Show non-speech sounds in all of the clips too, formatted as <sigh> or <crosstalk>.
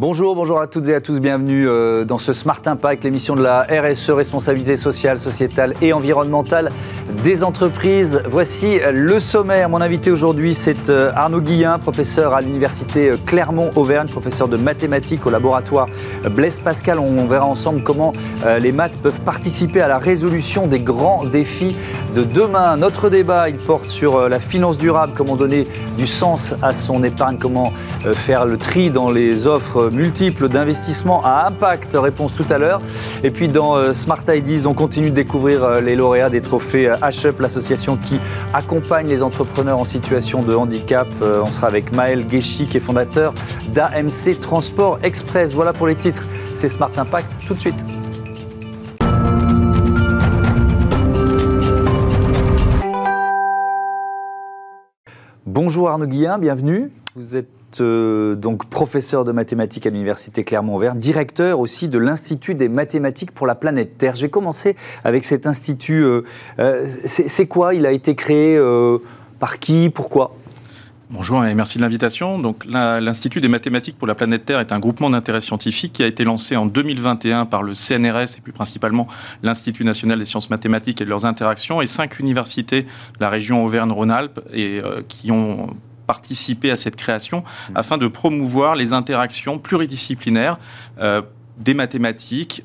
Bonjour, bonjour à toutes et à tous, bienvenue euh, dans ce Smart Impact, l'émission de la RSE, responsabilité sociale, sociétale et environnementale des entreprises. Voici le sommaire. Mon invité aujourd'hui, c'est euh, Arnaud Guillain, professeur à l'université euh, Clermont-Auvergne, professeur de mathématiques au laboratoire Blaise Pascal. On verra ensemble comment les maths peuvent participer à la résolution des grands défis de demain. Notre débat, il porte sur la finance durable, comment donner du sens à son épargne, comment faire le tri dans les offres multiples d'investissements à impact. Réponse tout à l'heure. Et puis dans euh, Smart Ideas, on continue de découvrir euh, les lauréats des trophées Euh, l'association qui accompagne les entrepreneurs en situation de handicap. On sera avec Maël Guéchi, qui est fondateur d'AMC Transport Express. Voilà pour les titres. C'est Smart Impact tout de suite. Bonjour Arnaud Guillain, bienvenue. Vous êtes euh, donc professeur de mathématiques à l'Université Clermont-Auvergne, directeur aussi de l'Institut des mathématiques pour la planète Terre. Je vais commencer avec cet institut. Euh, euh, c'est quoi? Il a été créé par qui? Pourquoi? Bonjour et merci de l'invitation. Donc, l'Institut des mathématiques pour la planète Terre est un groupement d'intérêt scientifique qui a été lancé en 2021 par le CNRS et plus principalement l'Institut national des sciences mathématiques et de leurs interactions et cinq universités de la région Auvergne-Rhône-Alpes et qui ont participer à cette création mmh. afin de promouvoir les interactions pluridisciplinaires euh, des mathématiques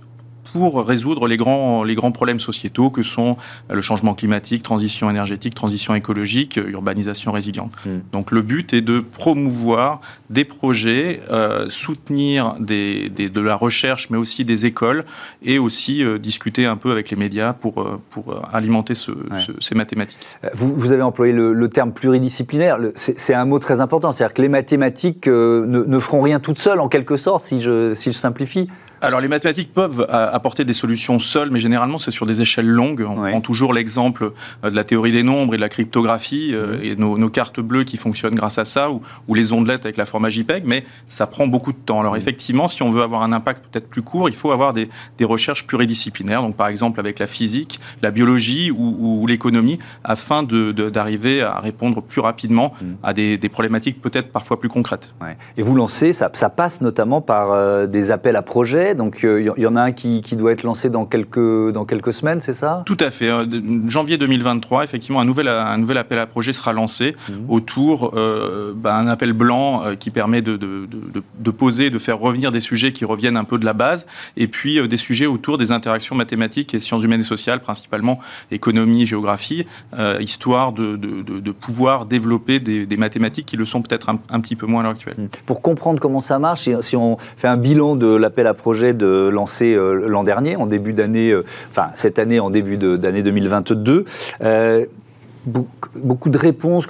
pour résoudre les grands, les grands problèmes sociétaux que sont le changement climatique, transition énergétique, transition écologique, urbanisation résiliente. Hmm. Donc le but est de promouvoir des projets, euh, soutenir des, de la recherche, mais aussi des écoles, et aussi euh, discuter un peu avec les médias pour, euh, pour alimenter ce, ces mathématiques. Vous, vous avez employé le, terme pluridisciplinaire, c'est un mot très important, c'est-à-dire que les mathématiques ne, ne, feront rien toutes seules, en quelque sorte, si je, si je simplifie alors les mathématiques peuvent euh, apporter des solutions seules, mais généralement c'est sur des échelles longues. On prend toujours l'exemple euh, de la théorie des nombres et de la cryptographie euh, et nos, cartes bleues qui fonctionnent grâce à ça, ou, les ondelettes avec la forme JPEG, mais ça prend beaucoup de temps. Alors effectivement, si on veut avoir un impact peut-être plus court, il faut avoir des, recherches pluridisciplinaires, donc par exemple avec la physique, la biologie ou, l'économie, afin d'arriver à répondre plus rapidement mm. à des, problématiques peut-être parfois plus concrètes. Et vous lancez, ça, ça passe notamment par des appels à projets donc il euh, y, en a un qui, doit être lancé dans quelques, dans quelques semaines, c'est ça? Tout à fait. Euh, janvier 2023, effectivement, un nouvel, un nouvel appel à projet sera lancé mhm. autour euh, bah, un appel blanc qui permet de, de, de, poser, de faire revenir des sujets qui reviennent un peu de la base, et puis des sujets autour des interactions mathématiques et sciences humaines et sociales, principalement économie, géographie, histoire de, pouvoir développer des, mathématiques qui le sont peut-être un, petit peu moins à l'heure actuelle. Pour comprendre comment ça marche, si on fait un bilan de l'appel à projet, de lancer euh, l'an dernier, en début d'année, euh, enfin cette année en début d'année 2022 beaucoup de réponses,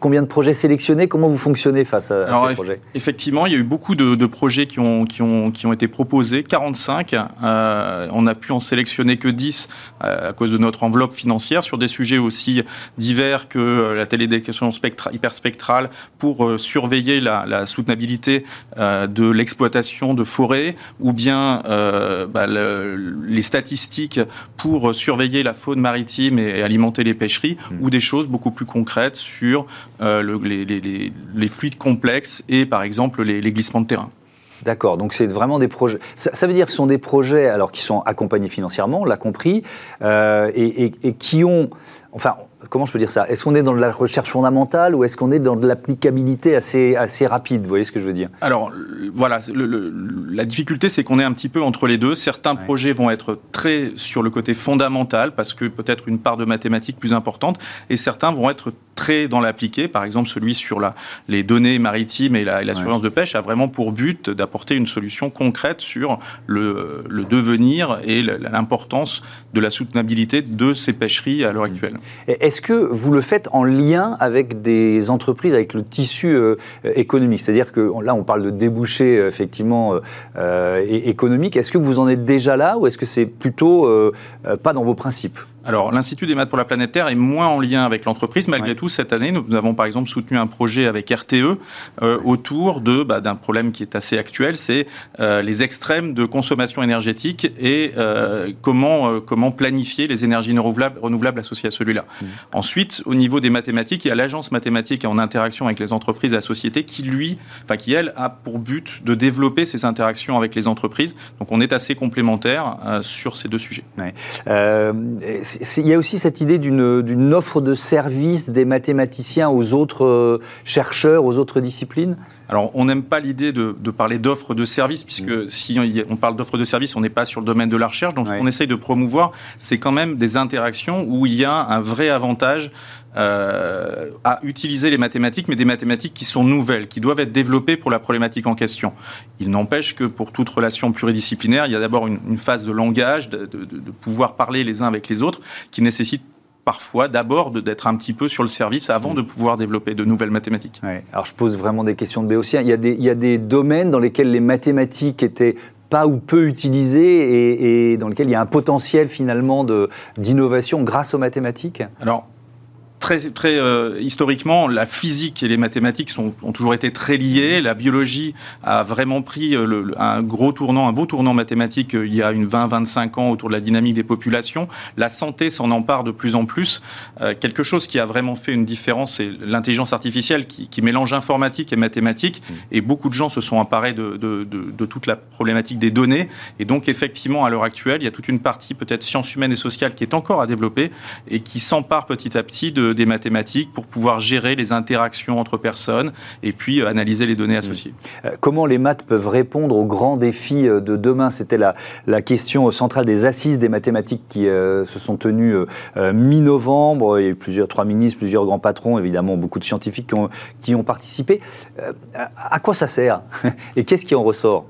combien de projets sélectionnés Comment vous fonctionnez face à, ces projets? Effectivement, il y a eu beaucoup de, projets qui ont, qui, ont, qui ont été proposés, 45. Euh, on a pu en sélectionner que 10 euh, à cause de notre enveloppe financière sur des sujets aussi divers que euh, la télédétection hyperspectrale pour surveiller la, soutenabilité de l'exploitation de forêts ou bien bah, les statistiques pour surveiller la faune maritime et, alimenter les pêcheries hmm. ou des choses beaucoup plus concrètes sur euh, les, fluides complexes et par exemple les, glissements de terrain. D'accord, donc c'est vraiment des projets. Ça, veut dire que ce sont des projets alors qui sont accompagnés financièrement, on l'a compris, euh, et, et, qui ont, enfin, comment je peux dire ça? Est-ce qu'on est dans de la recherche fondamentale ou est-ce qu'on est dans de l'applicabilité assez, assez rapide? Vous voyez ce que je veux dire? Alors, voilà, la difficulté, c'est qu'on est un petit peu entre les deux. Certains projets vont être très sur le côté fondamental, parce que peut-être une part de mathématiques plus importante, et certains vont être très dans l'appliqué. Par exemple, celui sur la, les données maritimes et la, surveillance de pêche a vraiment pour but d'apporter une solution concrète sur le, le devenir et l'importance de la soutenabilité de ces pêcheries à l'heure actuelle. Est-ce que vous le faites en lien avec des entreprises, avec le tissu euh, économique? C'est-à-dire que là, on parle de débouchés euh, effectivement euh, économiques. Est-ce que vous en êtes déjà là ou est-ce que c'est plutôt pas dans vos principes? Alors, l'Institut des maths pour la planète Terre est moins en lien avec l'entreprise. Malgré tout, cette année, nous avons par exemple soutenu un projet avec RTE euh, autour de bah, d'un problème qui est assez actuel, c'est euh, les extrêmes de consommation énergétique et euh, comment comment planifier les énergies renouvelables, renouvelables associées à celui-là. Mmh. Ensuite, au niveau des mathématiques, il y a l'agence mathématique en interaction avec les entreprises et la société qui lui, enfin qui elle a pour but de développer ces interactions avec les entreprises. Donc, on est assez complémentaires sur ces deux sujets. Il y a aussi cette idée d'une offre de service des mathématiciens aux autres chercheurs, aux autres disciplines? Alors, on n'aime pas l'idée de, parler d'offres de services, puisque mm. si on, parle d'offres de services, on n'est pas sur le domaine de la recherche. Donc, ce qu'on essaye de promouvoir, c'est quand même des interactions où il y a un vrai avantage euh, à utiliser les mathématiques, mais des mathématiques qui sont nouvelles, qui doivent être développées pour la problématique en question. Il n'empêche que pour toute relation pluridisciplinaire, il y a d'abord une, phase de langage, de, de pouvoir parler les uns avec les autres, qui nécessite parfois d'abord d'être un petit peu sur le service avant de pouvoir développer de nouvelles mathématiques. Alors je pose vraiment des questions de béotien. Il y, a des, il y a des domaines dans lesquels les mathématiques étaient pas ou peu utilisées et, et dans lesquels il y a un potentiel finalement d'innovation grâce aux mathématiques? Alors, très, très euh, historiquement, la physique et les mathématiques sont, ont toujours été très liées. La biologie a vraiment pris euh, le, un gros tournant, un beau tournant mathématique euh, il y a une 20-25 ans autour de la dynamique des populations. La santé s'en empare de plus en plus. quelque chose qui a vraiment fait une différence, c'est l'intelligence artificielle qui, qui, mélange informatique et mathématiques. Mmh. Et beaucoup de gens se sont emparés de, de, de, de, toute la problématique des données. Et donc, effectivement, à l'heure actuelle, il y a toute une partie peut-être sciences humaines et sociales qui est encore à développer et qui s'empare petit à petit de des mathématiques pour pouvoir gérer les interactions entre personnes et puis euh, analyser les données associées. Euh, comment les maths peuvent répondre aux grands défis euh, de demain? C'était la, la question centrale des assises des mathématiques qui se sont tenues mi-novembre. Il y a plusieurs, trois ministres, plusieurs grands patrons, évidemment beaucoup de scientifiques qui ont, qui ont participé. à quoi ça sert? <laughs> Et qu'est-ce qui en ressort?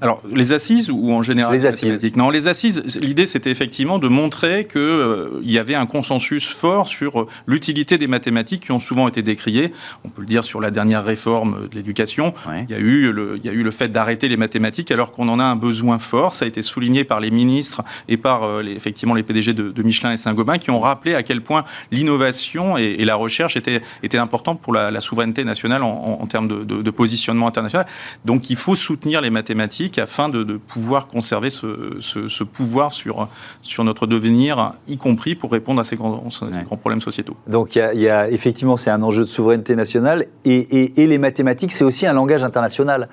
Alors, les assises ou en général Les assises. Non, les assises, l'idée c'était effectivement de montrer qu'il euh, y avait un consensus fort sur euh, l'utilité des mathématiques qui ont souvent été décriées. On peut le dire sur la dernière réforme de l'éducation. Il, y a eu le, il y a eu le fait d'arrêter les mathématiques alors qu'on en a un besoin fort. Ça a été souligné par les ministres et par euh, les, effectivement les PDG de, Michelin et Saint-Gobain qui ont rappelé à quel point l'innovation et, la recherche étaient, étaient importantes pour la, souveraineté nationale en, en termes de, de positionnement international. Donc il faut soutenir les mathématiques afin de, pouvoir conserver ce, pouvoir sur, sur notre devenir, y compris pour répondre à ces grands, grands problèmes sociétaux. Donc il y, a, effectivement, c'est un enjeu de souveraineté nationale et les mathématiques, c'est aussi un langage international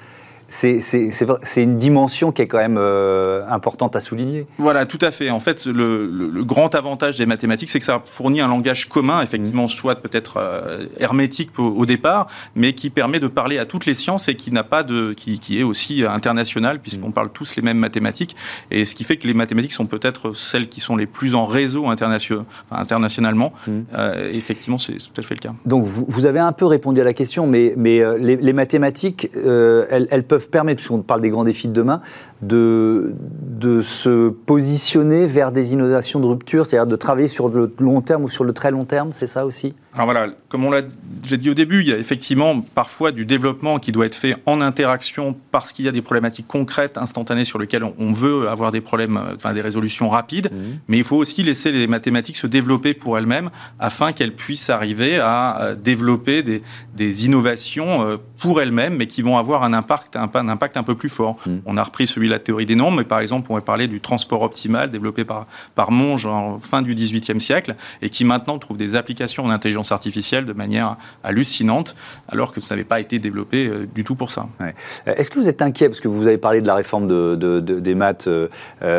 c'est une dimension qui est quand même euh, importante à souligner. Voilà, tout à fait. En fait, le, grand avantage des mathématiques, c'est que ça fournit un langage commun, effectivement, soit peut-être euh, hermétique au, départ, mais qui permet de parler à toutes les sciences et qui n'a pas de, qui, est aussi international, puisqu'on parle tous les mêmes mathématiques. Et ce qui fait que les mathématiques sont peut-être celles qui sont les plus en réseau internationalement. Mm. Euh, effectivement, c'est tout à fait le cas. Donc, vous, avez un peu répondu à la question, mais, mais les, mathématiques, elles, elles peuvent peuvent permettre, puisqu'on parle des grands défis de demain, de, de se positionner vers des innovations de rupture, c'est-à-dire de travailler sur le long terme ou sur le très long terme, c'est ça aussi? Alors voilà, comme on l'a j'ai dit au début, il y a effectivement parfois du développement qui doit être fait en interaction parce qu'il y a des problématiques concrètes, instantanées sur lesquelles on veut avoir des problèmes, enfin des résolutions rapides, mmh. mais il faut aussi laisser les mathématiques se développer pour elles-mêmes afin qu'elles puissent arriver à euh, développer des, des innovations euh, pour elles-mêmes, mais qui vont avoir un impact, un, un impact un peu plus fort. Mmh. On a repris celui la théorie des nombres, mais par exemple, on va parler du transport optimal développé par, par Monge en fin du XVIIIe siècle et qui maintenant trouve des applications en intelligence artificielle de manière hallucinante, alors que ça n'avait pas été développé euh, du tout pour ça. Euh, est-ce que vous êtes inquiet, parce que vous avez parlé de la réforme de, des maths euh,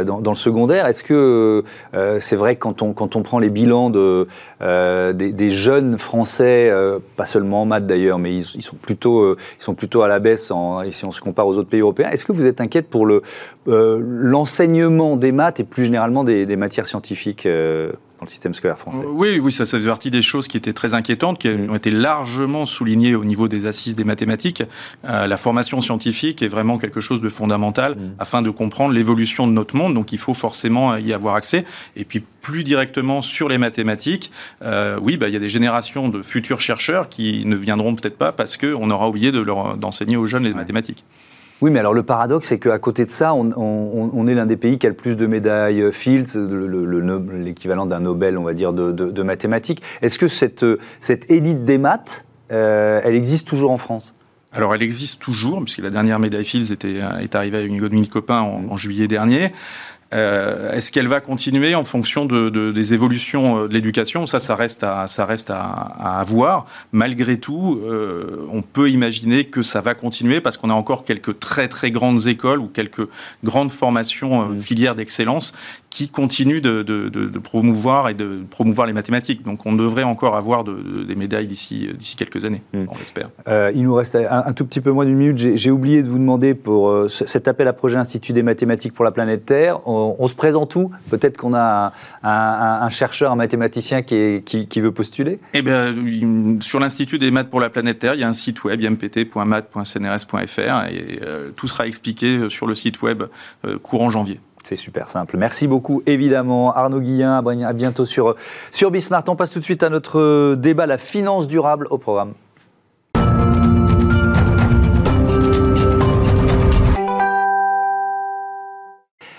dans, le secondaire, est-ce que c'est vrai que quand on, quand on prend les bilans de, des, jeunes Français, pas seulement en maths d'ailleurs, mais ils, sont plutôt, ils sont plutôt à la baisse si on se compare aux autres pays européens, est-ce que vous êtes inquiète pour le, l'enseignement des maths et plus généralement des, matières scientifiques euh, dans le système scolaire français. Euh, oui, oui, ça, ça fait partie des choses qui étaient très inquiétantes, qui mm. ont été largement soulignées au niveau des assises des mathématiques. la formation scientifique est vraiment quelque chose de fondamental mm. afin de comprendre l'évolution de notre monde, donc il faut forcément y avoir accès. Et puis plus directement sur les mathématiques, oui, bah, il y a des générations de futurs chercheurs qui ne viendront peut-être pas parce qu'on aura oublié de d'enseigner aux jeunes les mathématiques. Oui, mais alors le paradoxe, c'est qu'à côté de ça, on, est l'un des pays qui a le plus de médailles Fields, l'équivalent d'un Nobel, on va dire, de, mathématiques. Est-ce que cette, cette élite des maths, euh, elle existe toujours en France? Alors, elle existe toujours, puisque la dernière médaille Fields était, est arrivée à une Mille Copain en, juillet dernier. Euh, est-ce qu'elle va continuer en fonction de, des évolutions euh, de l'éducation? Ça, ça reste à, ça reste à, voir. Malgré tout, euh, on peut imaginer que ça va continuer parce qu'on a encore quelques très très grandes écoles ou quelques grandes formations mmh. filières d'excellence qui continuent de, promouvoir et de promouvoir les mathématiques. Donc, on devrait encore avoir des médailles d'ici quelques années, mmh. on l'espère. il nous reste un, tout petit peu moins d'une minute. J'ai oublié de vous demander pour cet appel à projet Institut des mathématiques pour la planète Terre on, se présente où? Peut-être qu'on a un, chercheur, un mathématicien qui, veut postuler Eh bien, sur l'Institut des maths pour la planète Terre, il y a un site web, impt.math.cnrs.fr, et euh, tout sera expliqué sur le site web euh, courant janvier. C'est super simple. Merci beaucoup, évidemment. Arnaud Guillain, à bientôt sur, sur Bismart. On passe tout de suite à notre débat, la finance durable au programme.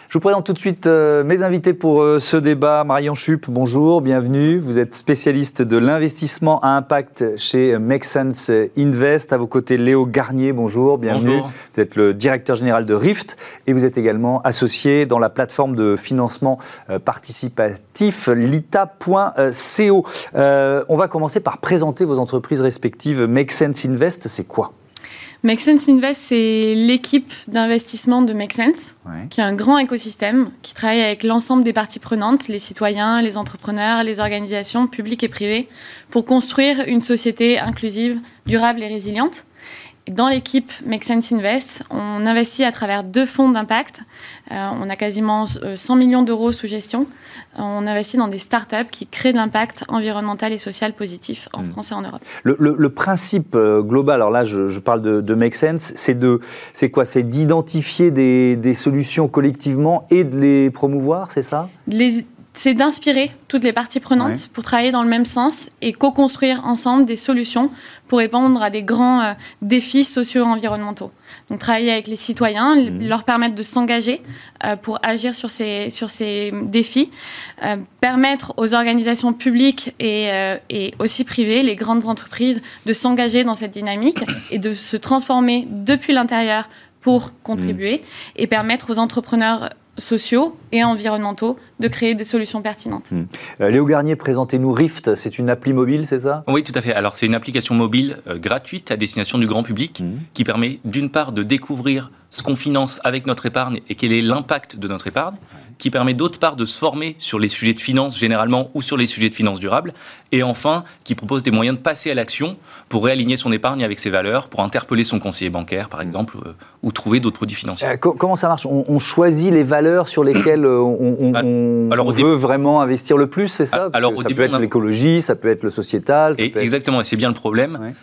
Je vous présente tout de suite euh, mes invités pour euh, ce débat. Marion Chup, bonjour, bienvenue. Vous êtes spécialiste de l'investissement à impact chez Make Sense Invest. À vos côtés, Léo Garnier, bonjour, bienvenue. Vous êtes le directeur général de Rift et vous êtes également associé dans la plateforme de financement euh, participatif lita.co. on va commencer par présenter vos entreprises respectives. Make Sense Invest, c'est quoi? Make Sense Invest, c'est l'équipe d'investissement de Make Sense, qui est un grand écosystème, qui travaille avec l'ensemble des parties prenantes, les citoyens, les entrepreneurs, les organisations publiques et privées, pour construire une société inclusive, durable et résiliente. Dans l'équipe Make Sense Invest, on investit à travers deux fonds d'impact. Euh, on a quasiment 100 euh, millions d'euros sous gestion. On investit dans des startups qui créent de l'impact environnemental et social positif en hmm. France et en Europe. Le, principe euh, global, alors là je, parle de, Make Sense, c'est de, c'est quoi? C'est d'identifier des, des, solutions collectivement et de les promouvoir, c'est ça? Les, c'est d'inspirer toutes les parties prenantes pour travailler dans le même sens et co-construire ensemble des solutions pour répondre à des grands euh, défis socio-environnementaux. Donc travailler avec les citoyens, mmh. leur permettre de s'engager euh, pour agir sur ces, sur ces défis, euh, permettre aux organisations publiques et, et aussi privées, les grandes entreprises, de s'engager dans cette dynamique <coughs> et de se transformer depuis l'intérieur pour contribuer mmh. et permettre aux entrepreneurs sociaux et environnementaux de créer des solutions pertinentes. Hmm. Euh, Léo Garnier, présentez-nous Rift, c'est une appli mobile, c'est ça? Oui, tout à fait. Alors c'est une application mobile euh, gratuite à destination du grand public hmm. qui permet d'une part de découvrir ce qu'on finance avec notre épargne et quel est l'impact de notre épargne, qui permet d'autre part de se former sur les sujets de finance généralement ou sur les sujets de finance durable, et enfin qui propose des moyens de passer à l'action pour réaligner son épargne avec ses valeurs, pour interpeller son conseiller bancaire par exemple, euh, ou trouver d'autres produits financiers. Euh, comment ça marche? On, choisit les valeurs sur lesquelles on, alors, veut vraiment investir le plus, c'est ça? Ah, alors, Ça peut être l'écologie, ça peut être le sociétal. Exactement, et c'est bien le problème.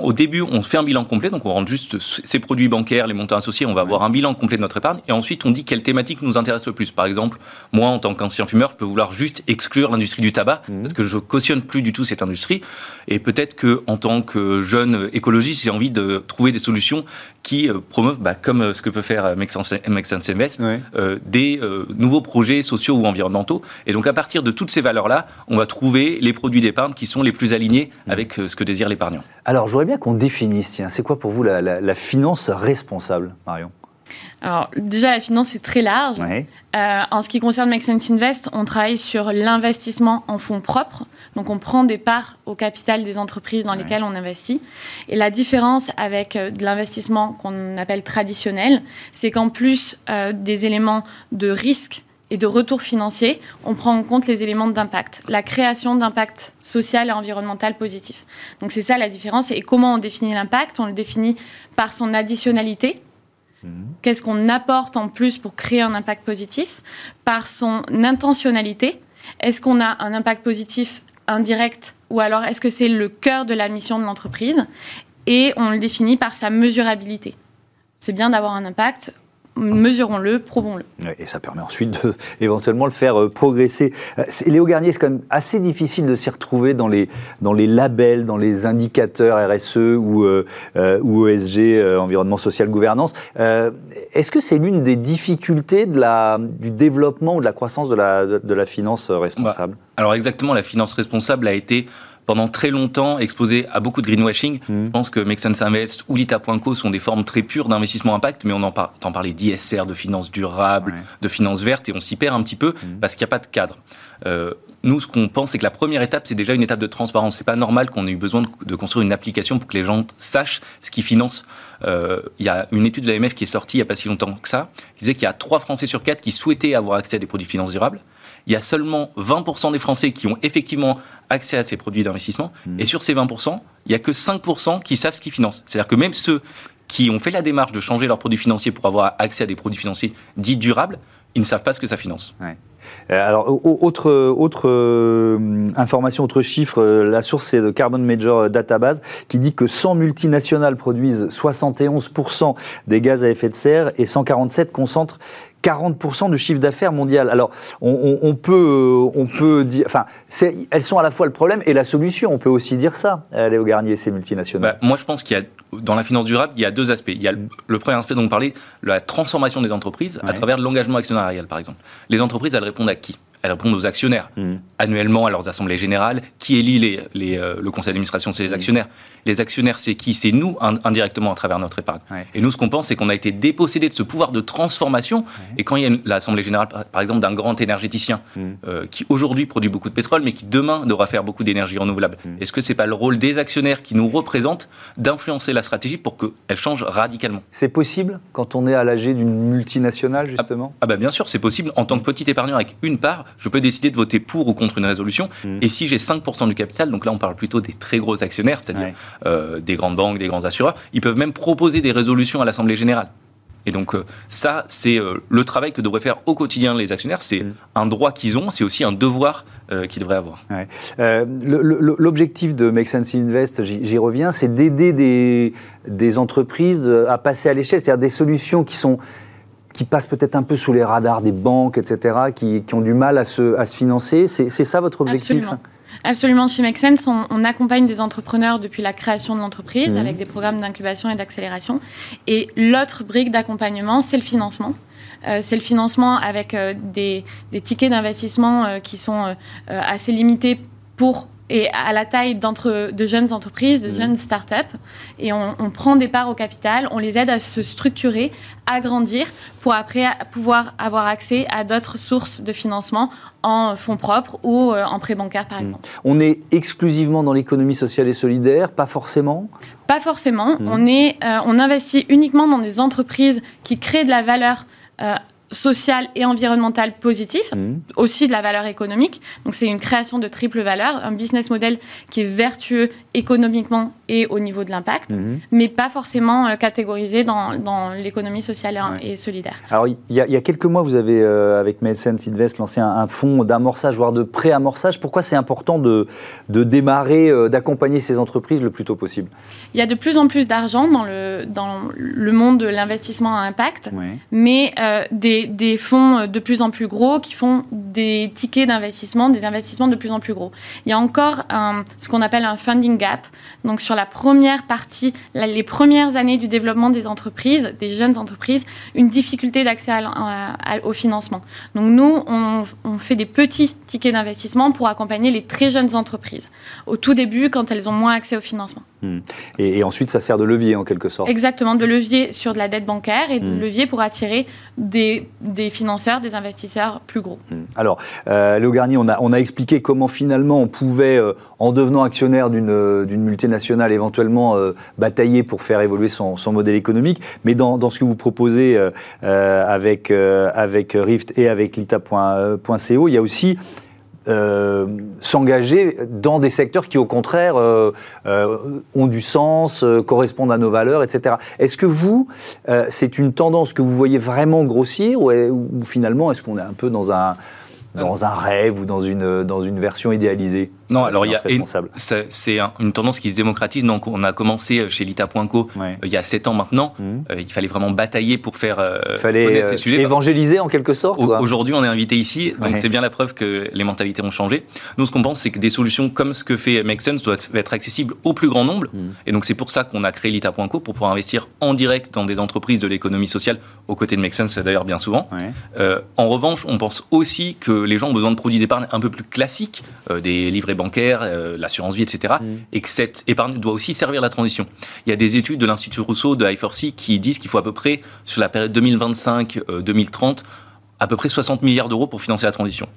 au début, on fait un bilan complet, donc on rentre juste ses produits bancaires, les montants associés, on va avoir un bilan complet de notre épargne, et ensuite on dit quelle thématique nous intéresse le plus. Par exemple, moi, en tant qu'ancien fumeur, je peux vouloir juste exclure l'industrie du tabac mmh. parce que je cautionne plus du tout cette industrie. Et peut-être que, en tant que jeune écologiste, j'ai envie de trouver des solutions qui euh, promeuvent, bah, comme euh, ce que peut faire euh, Make Sense, Invest, des nouveaux projets sociaux ou environnementaux. Et donc, à partir de toutes ces valeurs-là, on va trouver les produits d'épargne qui sont les plus alignés mmh. avec ce que désire l'épargnant. Alors, j'aurais bien qu'on définisse, tiens, c'est quoi pour vous la, la finance responsable, Marion? Alors déjà, la finance est très large. Euh, en ce qui concerne Make Sense Invest, on travaille sur l'investissement en fonds propres. Donc on prend des parts au capital des entreprises dans lesquelles on investit. Et la différence avec euh, de l'investissement qu'on appelle traditionnel, c'est qu'en plus euh, des éléments de risque et de retour financier, on prend en compte les éléments d'impact, la création d'impact social et environnemental positif. Donc c'est ça la différence. Et comment on définit l'impact? On le définit par son additionnalité, Mhm. Qu'est-ce qu'on apporte en plus pour créer un impact positif? Par son intentionnalité, est-ce qu'on a un impact positif indirect? Ou alors est-ce que c'est le cœur de la mission de l'entreprise? Et on le définit par sa mesurabilité. C'est bien d'avoir un impact. Mesurons-le, prouvons-le. Et ça permet ensuite de <laughs> éventuellement le faire euh, progresser. Euh, Léo Garnier, c'est quand même assez difficile de s'y retrouver dans les, dans les labels, dans les indicateurs RSE ou, euh, ou ESG, environnement social gouvernance. Est-ce que c'est l'une des difficultés de la, du développement ou de la croissance de la, de, la finance responsable? Bah, Alors exactement, la finance responsable a été pendant très longtemps exposé à beaucoup de greenwashing. Mmh. Je pense que Sense Invest ou Lita.co sont des formes très pures d'investissement impact, mais on en entend parler d'ISR, de finances durables, de finances vertes, et on s'y perd un petit peu mmh. parce qu'il n'y a pas de cadre. Euh, nous, ce qu'on pense, c'est que la première étape, c'est déjà une étape de transparence. C'est pas normal qu'on ait eu besoin de, construire une application pour que les gens sachent ce qu'ils financent. Euh, il y a une étude de l'AMF qui est sortie il n'y a pas si longtemps que ça, qui disait qu'il y a 3 Français sur 4 qui souhaitaient avoir accès à des produits financiers durables il y a seulement 20% des Français qui ont effectivement accès à ces produits d'investissement. Mmh. Et sur ces 20%, il n'y a que 5% qui savent ce qu'ils financent. C'est-à-dire que même ceux qui ont fait la démarche de changer leurs produits financiers pour avoir accès à des produits financiers dits durables, ils ne savent pas ce que ça finance. Euh, alors, autre, autre euh, information, autre chiffre, euh, la source c'est de Carbon Major Database qui dit que 100 multinationales produisent 71% des gaz à effet de serre et 147 concentrent 40% du chiffre d'affaires mondial. Alors, on, peut, on peut dire, enfin, elles sont à la fois le problème et la solution. On peut aussi dire ça, Léo Garnier, ces multinationales. Bah, moi, je pense qu'il y a, dans la finance durable, il y a deux aspects. Il y a le, premier aspect dont on parlait, la transformation des entreprises à travers l'engagement actionnarial, par exemple. Les entreprises, elles répondent à qui? Elles répondent aux actionnaires mmh. annuellement à leurs assemblées générales. Qui élit les, les, euh, le conseil d'administration C'est les mmh. actionnaires. Les actionnaires, c'est qui? C'est nous indirectement à travers notre épargne. Et nous, ce qu'on pense, c'est qu'on a été dépossédé de ce pouvoir de transformation. Et quand il y a l'assemblée générale, par exemple, d'un grand énergéticien mmh. euh, qui aujourd'hui produit beaucoup de pétrole, mais qui demain devra faire beaucoup d'énergie renouvelable, est-ce que c'est pas le rôle des actionnaires qui nous représentent d'influencer la stratégie pour qu'elle change radicalement? C'est possible quand on est à l'âge d'une multinationale, ah, justement? Ah, bah bien sûr, c'est possible. En tant que petit épargnant avec une part, je peux décider de voter pour ou contre une résolution. Mmh. Et si j'ai 5% du capital, donc là on parle plutôt des très gros actionnaires, c'est-à-dire euh, des grandes banques, des grands assureurs, ils peuvent même proposer des résolutions à l'Assemblée générale. Et donc euh, ça, c'est euh, le travail que devraient faire au quotidien les actionnaires. C'est mmh. un droit qu'ils ont, c'est aussi un devoir qu'ils devraient avoir. L'objectif de Make Sense Invest, j'y reviens, c'est d'aider des, des entreprises à passer à l'échelle, c'est-à-dire des solutions qui sont qui passent peut-être un peu sous les radars des banques, etc., qui, ont du mal à se, à se financer. C'est ça votre objectif Absolument. Absolument. Chez Make Sense, on, accompagne des entrepreneurs depuis la création de l'entreprise mhm. avec des programmes d'incubation et d'accélération. Et l'autre brique d'accompagnement, c'est le financement. Euh, c'est le financement avec euh, des, des, tickets d'investissement euh, qui sont assez limités pour et à la taille de jeunes entreprises, de mmh. jeunes start-up. Et on, prend des parts au capital, on les aide à se structurer, à grandir, pour après pouvoir avoir accès à d'autres sources de financement en fonds propres ou euh, en prêt bancaire, par mmh. exemple. On est exclusivement dans l'économie sociale et solidaire, pas forcément? Pas forcément. Mmh. On, est, euh, on investit uniquement dans des entreprises qui créent de la valeur. Euh, social et environnemental positif, mmh. aussi de la valeur économique. Donc c'est une création de triple valeur, un business model qui est vertueux économiquement et au niveau de l'impact, mmh. mais pas forcément euh, catégorisé dans, dans l'économie sociale et solidaire. Alors il y, a, quelques mois, vous avez euh, avec Medsense Invest lancé un, fonds d'amorçage, voire de pré-amorçage. Pourquoi c'est important de, de démarrer, euh, d'accompagner ces entreprises le plus tôt possible? Il y a de plus en plus d'argent dans le, dans le monde de l'investissement à impact, mais des des, fonds de plus en plus gros qui font des tickets d'investissement, des investissements de plus en plus gros. Il y a encore ce qu'on appelle un funding gap. Donc sur la première partie, les premières années du développement des entreprises, des jeunes entreprises, une difficulté d'accès au financement. Donc nous, on, fait des petits tickets d'investissement pour accompagner les très jeunes entreprises au tout début quand elles ont moins accès au financement. Hmm. Et, ensuite, ça sert de levier en quelque sorte. Exactement, de levier sur de la dette bancaire et de hmm. levier pour attirer des, des, financeurs, des investisseurs plus gros. Hmm. Alors, euh, Léo Garnier, on a, expliqué comment finalement on pouvait, euh, en devenant actionnaire d'une euh, multinationale, éventuellement euh, batailler pour faire évoluer son, son modèle économique. Mais dans, ce que vous proposez avec Rift et avec Lita.co, il y a aussi euh, s'engager dans des secteurs qui, au contraire, euh, euh, ont du sens, correspondent à nos valeurs, etc. Est-ce que vous, c'est une tendance que vous voyez vraiment grossir ou, ou finalement, est-ce qu'on est un peu dans un dans un rêve ou dans une, dans une version idéalisée? Non, alors il y a c'est une tendance qui se démocratise. Donc on a commencé chez Lita.co euh, il y a 7 ans maintenant. Mhm. Euh, il fallait vraiment batailler pour faire euh, il fallait ces sujets. évangéliser en quelque sorte. Aujourd'hui, on est invité ici, donc c'est bien la preuve que les mentalités ont changé. Nous, ce qu'on pense, c'est que des solutions comme ce que fait Make Sense doivent être accessibles au plus grand nombre. Mhm. Et donc c'est pour ça qu'on a créé Lita.co pour pouvoir investir en direct dans des entreprises de l'économie sociale aux côtés de Make Sense, d'ailleurs bien souvent. en revanche, on pense aussi que les gens ont besoin de produits d'épargne un peu plus classiques, des livrets bancaire, euh, l'assurance vie, etc. Mm. Et que cette épargne doit aussi servir la transition. Il y a des études de l'Institut Rousseau, de I4C, qui disent qu'il faut à peu près, sur la période 2025-2030, euh, à peu près 60 milliards d'euros pour financer la transition.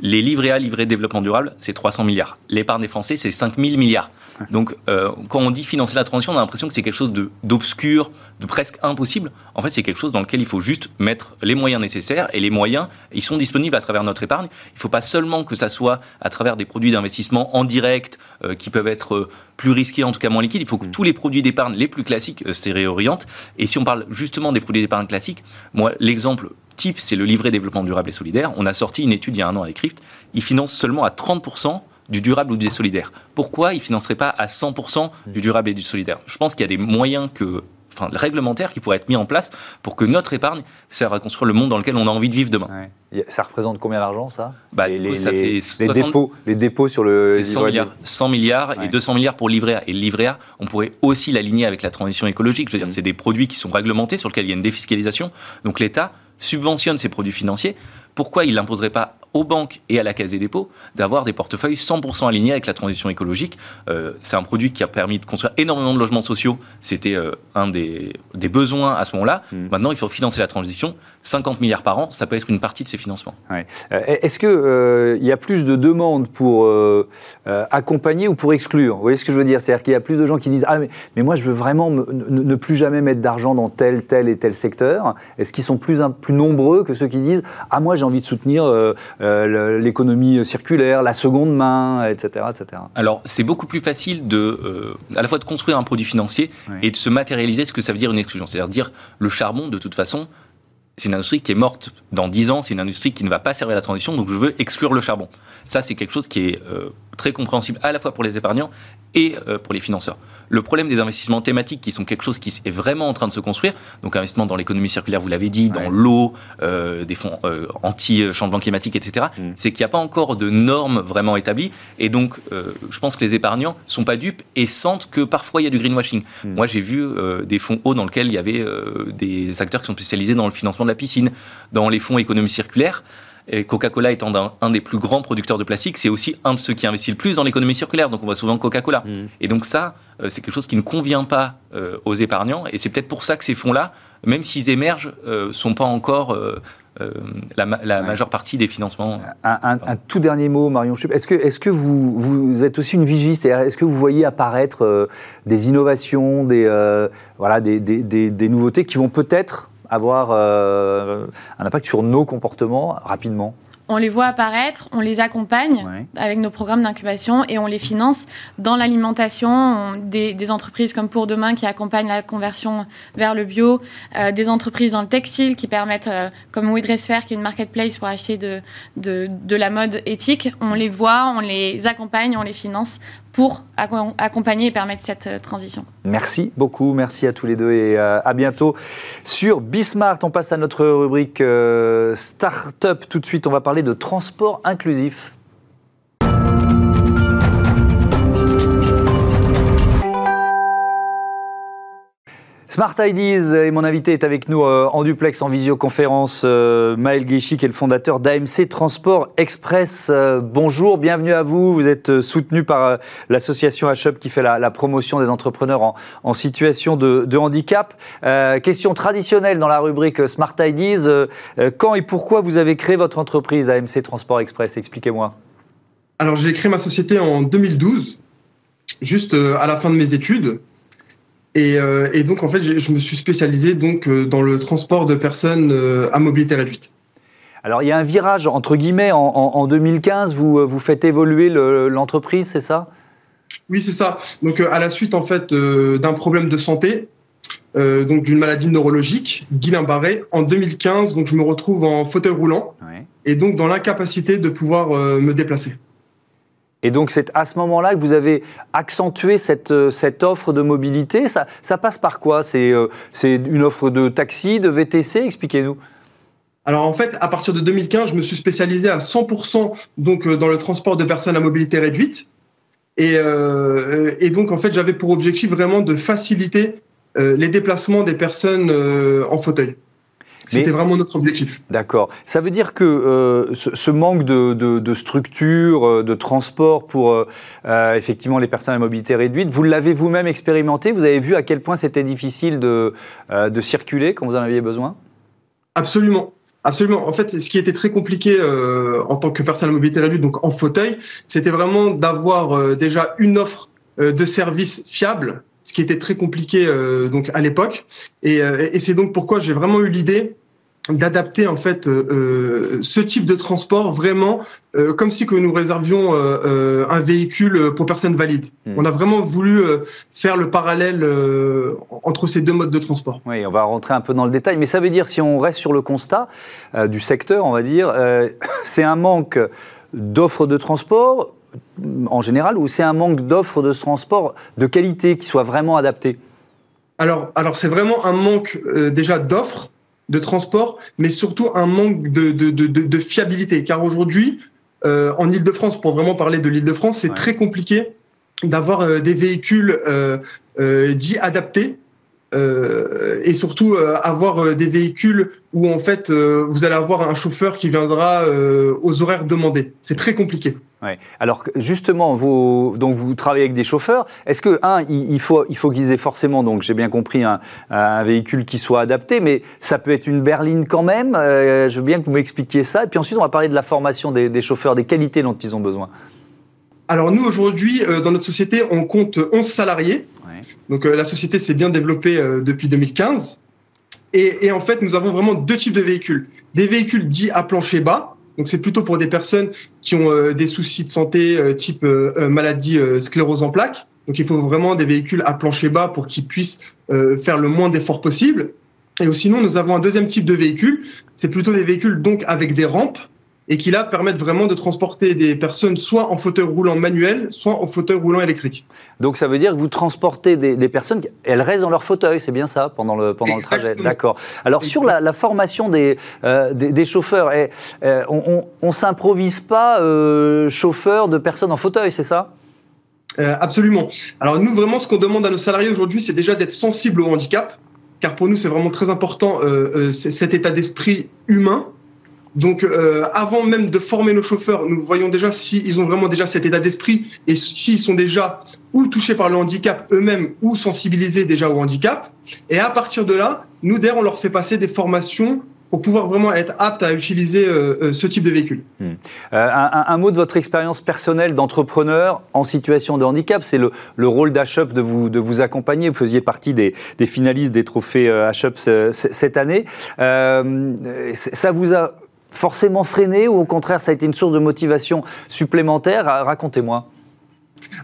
Les livrets A, livrets développement durable, c'est 300 milliards. L'épargne des Français, c'est 5 000 milliards. Donc, euh, quand on dit financer la transition, on a l'impression que c'est quelque chose d'obscur, de, presque impossible. En fait, c'est quelque chose dans lequel il faut juste mettre les moyens nécessaires. Et les moyens, ils sont disponibles à travers notre épargne. Il ne faut pas seulement que ça soit à travers des produits d'investissement en direct, euh, qui peuvent être euh, plus risqués, en tout cas moins liquides. Il faut que mm. tous les produits d'épargne les plus classiques se réorientent. Et si on parle justement des produits d'épargne classiques, moi, l'exemple type, c'est le livret développement durable et solidaire. On a sorti une étude il y a un an avec Rift. Il finance seulement à 30% du durable ou du solidaire. Pourquoi il ne financerait pas à 100% du durable et du solidaire? Je pense qu'il y a des moyens que enfin, réglementaires qui pourraient être mis en place pour que notre épargne serve à construire le monde dans lequel on a envie de vivre demain. Ça représente combien d'argent, ça? Bah, les, ça fait les, dépôts, les dépôts sur le... 100 milliards, 100 milliards et 200 milliards pour le livret A. Et le livret A, on pourrait aussi l'aligner avec la transition écologique. Je veux dire, mm. c'est des produits qui sont réglementés, sur lesquels il y a une défiscalisation. Donc l'État subventionne ces produits financiers, pourquoi il n'imposerait pas aux banques et à la Caisse des dépôts d'avoir des portefeuilles 100% alignés avec la transition écologique. Euh, c'est un produit qui a permis de construire énormément de logements sociaux. C'était euh, un des, des, besoins à ce moment-là. Hmm. Maintenant, il faut financer la transition. 50 milliards par an, ça peut être une partie de ces financements. Euh, est-ce qu'il il y a plus de demandes pour accompagner ou pour exclure? Vous voyez ce que je veux dire? C'est-à-dire qu'il y a plus de gens qui disent Ah, mais, mais moi, je veux vraiment ne, plus jamais mettre d'argent dans tel, tel et tel secteur. Est-ce qu'ils sont plus, plus nombreux que ceux qui disent Ah, moi, j'ai envie de soutenir euh, l'économie circulaire, la seconde main, etc. etc. Alors, c'est beaucoup plus facile de, euh, à la fois de construire un produit financier et de se matérialiser ce que ça veut dire une exclusion. C'est-à-dire dire le charbon, de toute façon, c'est une industrie qui est morte dans 10 ans, c'est une industrie qui ne va pas servir à la transition, donc je veux exclure le charbon. Ça, c'est quelque chose qui est euh, très compréhensible à la fois pour les épargnants et euh, pour les financeurs. Le problème des investissements thématiques, qui sont quelque chose qui est vraiment en train de se construire, donc investissement dans l'économie circulaire, vous l'avez dit, dans l'eau, euh, des fonds euh, anti-changement climatique, etc., mm. c'est qu'il n'y a pas encore de normes vraiment établies. Et donc, je pense que les épargnants sont pas dupes et sentent que parfois il y a du greenwashing. Mm. Moi, j'ai vu des fonds hauts dans lesquels il y avait des acteurs qui sont spécialisés dans le financement de la piscine, dans les fonds économie circulaire. Et Coca-Cola étant un, des plus grands producteurs de plastique, c'est aussi un de ceux qui investit le plus dans l'économie circulaire. Donc on voit souvent Coca-Cola. Mm. Et donc ça, euh, c'est quelque chose qui ne convient pas euh, aux épargnants. Et c'est peut-être pour ça que ces fonds-là, même s'ils émergent, ne euh, sont pas encore la, majeure partie des financements. Un, tout dernier mot, Marion Chup. Est-ce que, est que vous, vous, êtes aussi une vigiste? Est-ce que vous voyez apparaître des innovations, des, voilà, des, des, des nouveautés qui vont peut-être avoir euh, un impact sur nos comportements rapidement. On les voit apparaître, on les accompagne avec nos programmes d'incubation et on les finance dans l'alimentation, des, entreprises comme Pour Demain qui accompagnent la conversion vers le bio, euh, des entreprises dans le textile qui permettent, euh, comme WeDressFair qui est une marketplace pour acheter de, de, de, la mode éthique, on les voit, on les accompagne, on les finance pour accompagner et permettre cette euh, transition. Merci beaucoup, merci à tous les deux et euh, à bientôt sur Bismart. On passe à notre rubrique euh, Startup. Tout de suite, on va parler de transport inclusif. Smart Ideas et mon invité est avec nous euh, en duplex, en visioconférence, euh, Maël Guéchi, qui est le fondateur d'AMC Transport Express. Euh, bonjour, bienvenue à vous. Vous êtes soutenu par l'association HUB qui fait la, promotion des entrepreneurs en, situation de, handicap. question traditionnelle dans la rubrique Smart Ideas. quand et pourquoi vous avez créé votre entreprise AMC Transport Express? Expliquez-moi. Alors j'ai créé ma société en 2012, juste à la fin de mes études. Euh, et, donc, en fait, je me suis spécialisé donc, euh, dans le transport de personnes euh, à mobilité réduite. Alors, il y a un virage, entre guillemets, en, 2015, vous, vous faites évoluer l'entreprise, c'est ça? Oui, c'est ça. Donc, à la suite, en fait, d'un problème de santé, donc d'une maladie neurologique, Guillain-Barré, en 2015. Donc je me retrouve en fauteuil roulant et donc dans l'incapacité de pouvoir me déplacer. Et donc c'est à ce moment-là que vous avez accentué cette, cette offre de mobilité. Ça, passe par quoi? C'est une offre de taxi, de VTC Expliquez-nous. Alors en fait, à partir de 2015, je me suis spécialisé à 100% donc dans le transport de personnes à mobilité réduite. Et, euh, donc, en fait, j'avais pour objectif vraiment de faciliter euh, les déplacements des personnes euh, en fauteuil. C'était vraiment notre objectif. D'accord. Ça veut dire que euh, ce, ce, manque de, de, de, structure, de transport pour euh, effectivement les personnes à mobilité réduite, vous l'avez vous-même expérimenté? Vous avez vu à quel point c'était difficile de, de circuler quand vous en aviez besoin? Absolument. Absolument. En fait, ce qui était très compliqué euh, en tant que personne à mobilité réduite, donc en fauteuil, c'était vraiment d'avoir euh, déjà une offre euh, de service fiable, ce qui était très compliqué donc à l'époque. Et, et c'est donc pourquoi j'ai vraiment eu l'idée d'adapter en fait euh, euh, ce type de transport vraiment euh, comme si que nous réservions un véhicule pour personnes valides. Hmm. On a vraiment voulu faire le parallèle entre ces deux modes de transport. Oui, on va rentrer un peu dans le détail, mais ça veut dire si on reste sur le constat du secteur, on va dire, <laughs> c'est un manque d'offres de transport en général ou c'est un manque d'offres de transport de qualité qui soit vraiment adaptées alors, alors c'est vraiment un manque déjà d'offres de transport, mais surtout un manque de, de, de, de fiabilité. Car aujourd'hui, euh, en Ile-de-France, pour vraiment parler de l'Ile-de-France, c'est très compliqué d'avoir euh, des véhicules euh, euh dits adaptés euh, et surtout euh, avoir euh, des véhicules où en fait vous allez avoir un chauffeur qui viendra aux horaires demandés. C'est très compliqué. Ouais. Alors justement, vous, donc vous travaillez avec des chauffeurs. Est-ce que un, il faut, il faut qu'ils aient forcément, donc j'ai bien compris, un, véhicule qui soit adapté, mais ça peut être une berline quand même. je veux bien que vous m'expliquiez ça. Et puis ensuite, on va parler de la formation des chauffeurs, des qualités dont ils ont besoin. Alors nous aujourd'hui, dans notre société, on compte 11 salariés. Donc euh, la société s'est bien développée euh, depuis 2015. Et, et, en fait, nous avons vraiment deux types de véhicules. Des véhicules dits à plancher bas. Donc c'est plutôt pour des personnes qui ont euh, des soucis de santé type maladie sclérose en plaques. Donc il faut vraiment des véhicules à plancher bas pour qu'ils puissent faire le moins d'efforts possible. Et sinon, nous avons un deuxième type de véhicule. C'est plutôt des véhicules donc avec des rampes et qui là permettent vraiment de transporter des personnes soit en fauteuil roulant manuel, soit en fauteuil roulant électrique. Donc ça veut dire que vous transportez des, des personnes, elles restent dans leur fauteuil, c'est bien ça, pendant le, pendant le trajet. D'accord. Alors sur la, la, formation des, euh, des, des, chauffeurs, eh, euh, on ne s'improvise pas euh, chauffeur de personnes en fauteuil, c'est ça? Euh, Absolument. Alors nous, vraiment, ce qu'on demande à nos salariés aujourd'hui, c'est déjà d'être sensibles au handicap, car pour nous, c'est vraiment très important cet état d'esprit humain donc, euh, avant même de former nos chauffeurs, nous voyons déjà s'ils ont vraiment déjà cet état d'esprit et s'ils sont déjà ou touchés par le handicap eux-mêmes ou sensibilisés déjà au handicap. Et à partir de là, nous, d'ailleurs, on leur fait passer des formations pour pouvoir vraiment être apte à utiliser euh, euh ce type de véhicule. Hmm. Euh, un, mot de votre expérience personnelle d'entrepreneur en situation de handicap, c'est le, le, rôle d'HUP de vous, de vous accompagner. Vous faisiez partie des, finalistes des trophées HUP euh, cette année. ça vous a forcément freiné ou au contraire ça a été une source de motivation supplémentaire? Racontez-moi.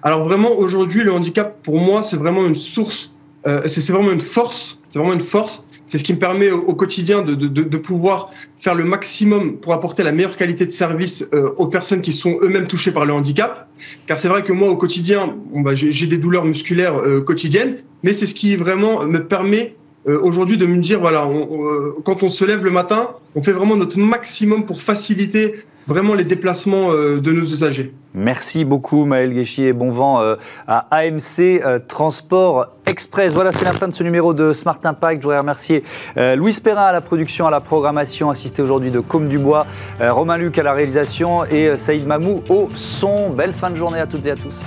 Alors vraiment aujourd'hui le handicap pour moi c'est vraiment une source, euh, c'est vraiment une force, c'est vraiment une force. C'est ce qui me permet au, quotidien de, de, pouvoir faire le maximum pour apporter la meilleure qualité de service euh, aux personnes qui sont eux-mêmes touchées par le handicap. Car c'est vrai que moi au quotidien, bah, j'ai des douleurs musculaires euh, quotidiennes, mais c'est ce qui vraiment me permet euh, aujourd'hui de me dire voilà, euh, quand on se lève le matin, on fait vraiment notre maximum pour faciliter vraiment les déplacements euh, de nos usagers. Merci beaucoup Maël Guéchier et bon vent à AMC Transport Express. Voilà, c'est la fin de ce numéro de Smart Impact. Je voudrais remercier Louis Perrin à la production, à la programmation, assisté aujourd'hui de Côme Dubois, Romain Luc à la réalisation et Saïd Mamou au son. Belle fin de journée à toutes et à tous.